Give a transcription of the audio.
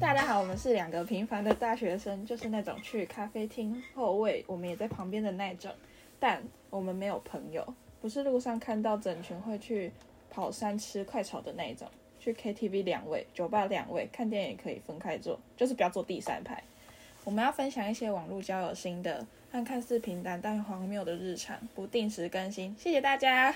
大家好，我们是两个平凡的大学生，就是那种去咖啡厅后位，我们也在旁边的那种，但我们没有朋友，不是路上看到整群会去跑山吃快炒的那种，去 KTV 两位，酒吧两位，看电影可以分开坐，就是不要坐第三排。我们要分享一些网络交友心得和看似平淡但荒谬的日常，不定时更新，谢谢大家。